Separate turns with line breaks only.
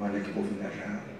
Olha que povo engajado.